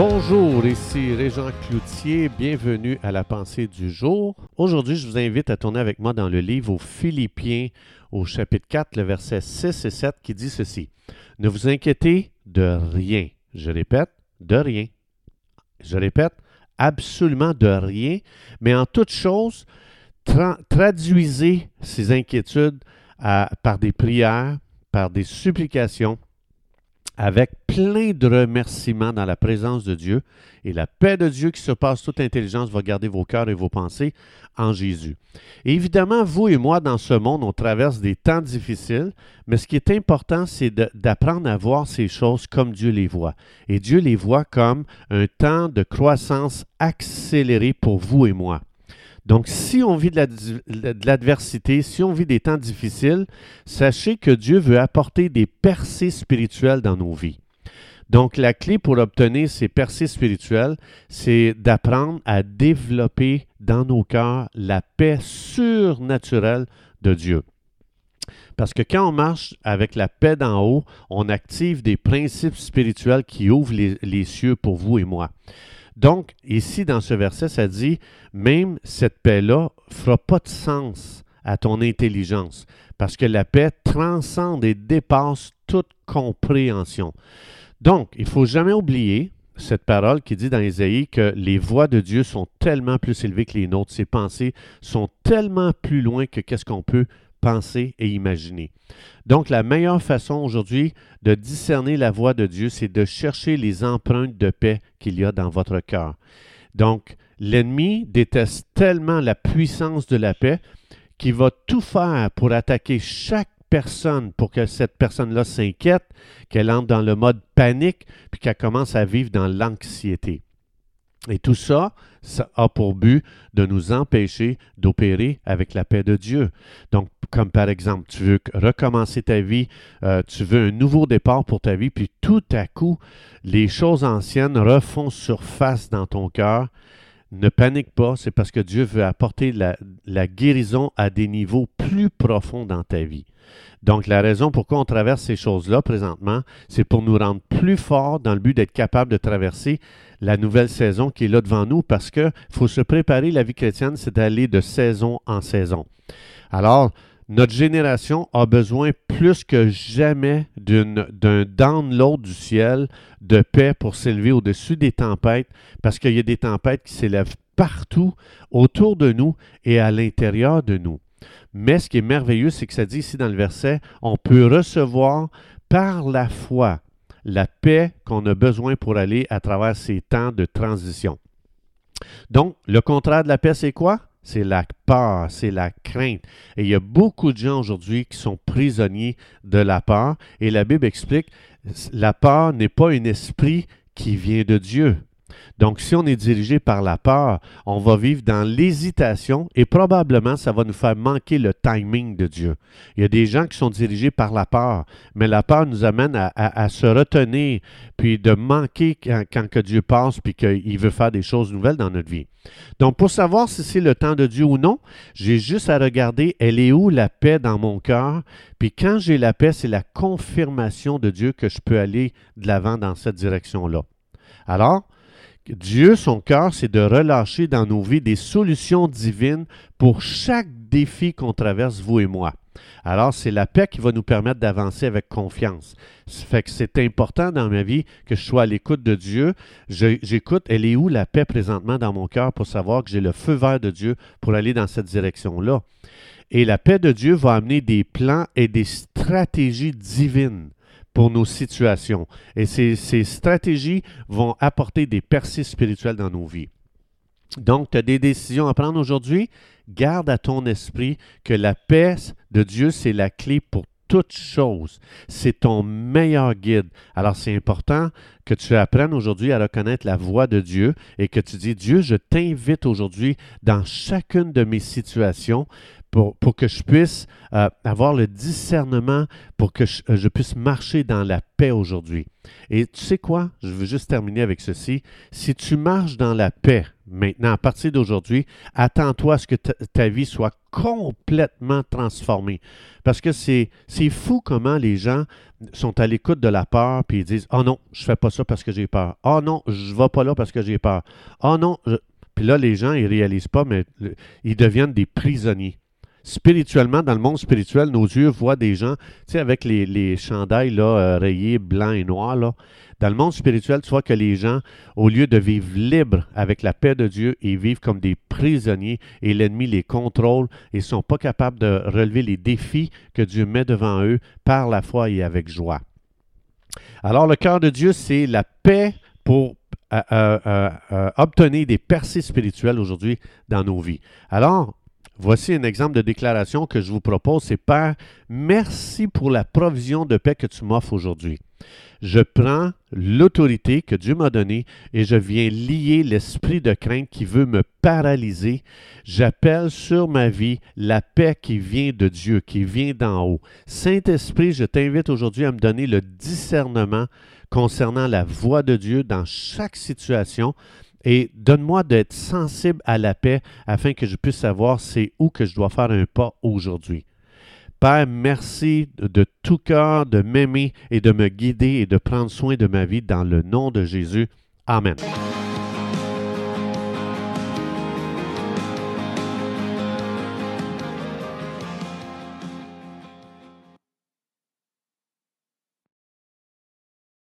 Bonjour, ici Régent Cloutier, bienvenue à la pensée du jour. Aujourd'hui, je vous invite à tourner avec moi dans le livre aux Philippiens au chapitre 4, le verset 6 et 7 qui dit ceci. Ne vous inquiétez de rien. Je répète, de rien. Je répète, absolument de rien, mais en toute chose, traduisez ces inquiétudes par des prières, par des supplications, avec plein de remerciements dans la présence de Dieu. Et la paix de Dieu qui surpasse toute intelligence va garder vos cœurs et vos pensées en Jésus. évidemment, vous et moi, dans ce monde, on traverse des temps difficiles, mais ce qui est important, c'est d'apprendre à voir ces choses comme Dieu les voit. Et Dieu les voit comme un temps de croissance accélérée pour vous et moi. Donc, si on vit de l'adversité, si on vit des temps difficiles, sachez que Dieu veut apporter des percées spirituelles dans nos vies. Donc, la clé pour obtenir ces percées spirituelles, c'est d'apprendre à développer dans nos cœurs la paix surnaturelle de Dieu. Parce que quand on marche avec la paix d'en haut, on active des principes spirituels qui ouvrent les, cieux pour vous et moi. Donc, ici, dans ce verset, ça dit, même cette paix-là fera pas de sens à ton intelligence, parce que la paix transcende et dépasse toute compréhension. Donc, il faut jamais oublier cette parole qui dit dans Isaïe que les voix de Dieu sont tellement plus élevées que les nôtres, ses pensées sont tellement plus loin que qu'est-ce qu'on peut penser et imaginer. Donc, la meilleure façon aujourd'hui de discerner la voix de Dieu, c'est de chercher les empreintes de paix qu'il y a dans votre cœur. Donc, l'ennemi déteste tellement la puissance de la paix qu'il va tout faire pour attaquer chaque personne pour que cette personne-là s'inquiète, qu'elle entre dans le mode panique, puis qu'elle commence à vivre dans l'anxiété. Et tout ça, ça a pour but de nous empêcher d'opérer avec la paix de Dieu. Donc, comme par exemple, tu veux recommencer ta vie, euh, tu veux un nouveau départ pour ta vie, puis tout à coup, les choses anciennes refont surface dans ton cœur. Ne panique pas, c'est parce que Dieu veut apporter la, la guérison à des niveaux plus profonds dans ta vie. Donc, la raison pourquoi on traverse ces choses-là présentement, c'est pour nous rendre plus forts dans le but d'être capable de traverser la nouvelle saison qui est là devant nous parce qu'il faut se préparer. La vie chrétienne, c'est d'aller de saison en saison. Alors, notre génération a besoin plus que jamais d'un download du ciel de paix pour s'élever au-dessus des tempêtes parce qu'il y a des tempêtes qui s'élèvent partout autour de nous et à l'intérieur de nous. Mais ce qui est merveilleux, c'est que ça dit ici dans le verset, on peut recevoir par la foi la paix qu'on a besoin pour aller à travers ces temps de transition. Donc, le contraire de la paix, c'est quoi? C'est la peur, c'est la crainte. Et il y a beaucoup de gens aujourd'hui qui sont prisonniers de la peur. Et la Bible explique, la peur n'est pas un esprit qui vient de Dieu. Donc, si on est dirigé par la peur, on va vivre dans l'hésitation et probablement ça va nous faire manquer le timing de Dieu. Il y a des gens qui sont dirigés par la peur, mais la peur nous amène à, se retenir, puis de manquer quand, que Dieu passe, puis qu'il veut faire des choses nouvelles dans notre vie. Donc, pour savoir si c'est le temps de Dieu ou non, j'ai juste à regarder, elle est où la paix dans mon cœur, puis quand j'ai la paix, c'est la confirmation de Dieu que je peux aller de l'avant dans cette direction-là. Alors, Dieu, son cœur, c'est de relâcher dans nos vies des solutions divines pour chaque défi qu'on traverse, vous et moi. Alors, c'est la paix qui va nous permettre d'avancer avec confiance. Ça fait que c'est important dans ma vie que je sois à l'écoute de Dieu. J'écoute, elle est où la paix présentement dans mon cœur pour savoir que j'ai le feu vert de Dieu pour aller dans cette direction-là. Et la paix de Dieu va amener des plans et des stratégies divines pour nos situations. Et ces, stratégies vont apporter des percées spirituelles dans nos vies. Donc, tu as des décisions à prendre aujourd'hui. Garde à ton esprit que la paix de Dieu, c'est la clé pour toute chose. C'est ton meilleur guide. Alors, c'est important que tu apprennes aujourd'hui à reconnaître la voix de Dieu et que tu dis, Dieu, je t'invite aujourd'hui dans chacune de mes situations pour, que je puisse euh, avoir le discernement, pour que je, je, puisse marcher dans la paix aujourd'hui. Et tu sais quoi? Je veux juste terminer avec ceci. Si tu marches dans la paix maintenant, à partir d'aujourd'hui, attends-toi à ce que ta, vie soit complètement transformé. Parce que c'est fou comment les gens sont à l'écoute de la peur, puis ils disent Oh non, je fais pas ça parce que j'ai peur. Oh non, je vais pas là parce que j'ai peur. Oh non, puis là, les gens, ils réalisent pas, mais ils deviennent des prisonniers spirituellement, dans le monde spirituel, nos yeux voient des gens, tu sais, avec les, les chandails là, euh, rayés blancs et noirs, là. Dans le monde spirituel, tu vois que les gens, au lieu de vivre libres avec la paix de Dieu, ils vivent comme des prisonniers et l'ennemi les contrôle et ne sont pas capables de relever les défis que Dieu met devant eux par la foi et avec joie. Alors, le cœur de Dieu, c'est la paix pour euh, euh, obtenir des percées spirituelles aujourd'hui dans nos vies. Alors, Voici un exemple de déclaration que je vous propose. C'est Père, merci pour la provision de paix que tu m'offres aujourd'hui. Je prends l'autorité que Dieu m'a donnée et je viens lier l'esprit de crainte qui veut me paralyser. J'appelle sur ma vie la paix qui vient de Dieu, qui vient d'en haut. Saint-Esprit, je t'invite aujourd'hui à me donner le discernement concernant la voix de Dieu dans chaque situation et donne-moi d'être sensible à la paix afin que je puisse savoir c'est où que je dois faire un pas aujourd'hui. Père, merci de tout cœur de m'aimer et de me guider et de prendre soin de ma vie dans le nom de Jésus. Amen.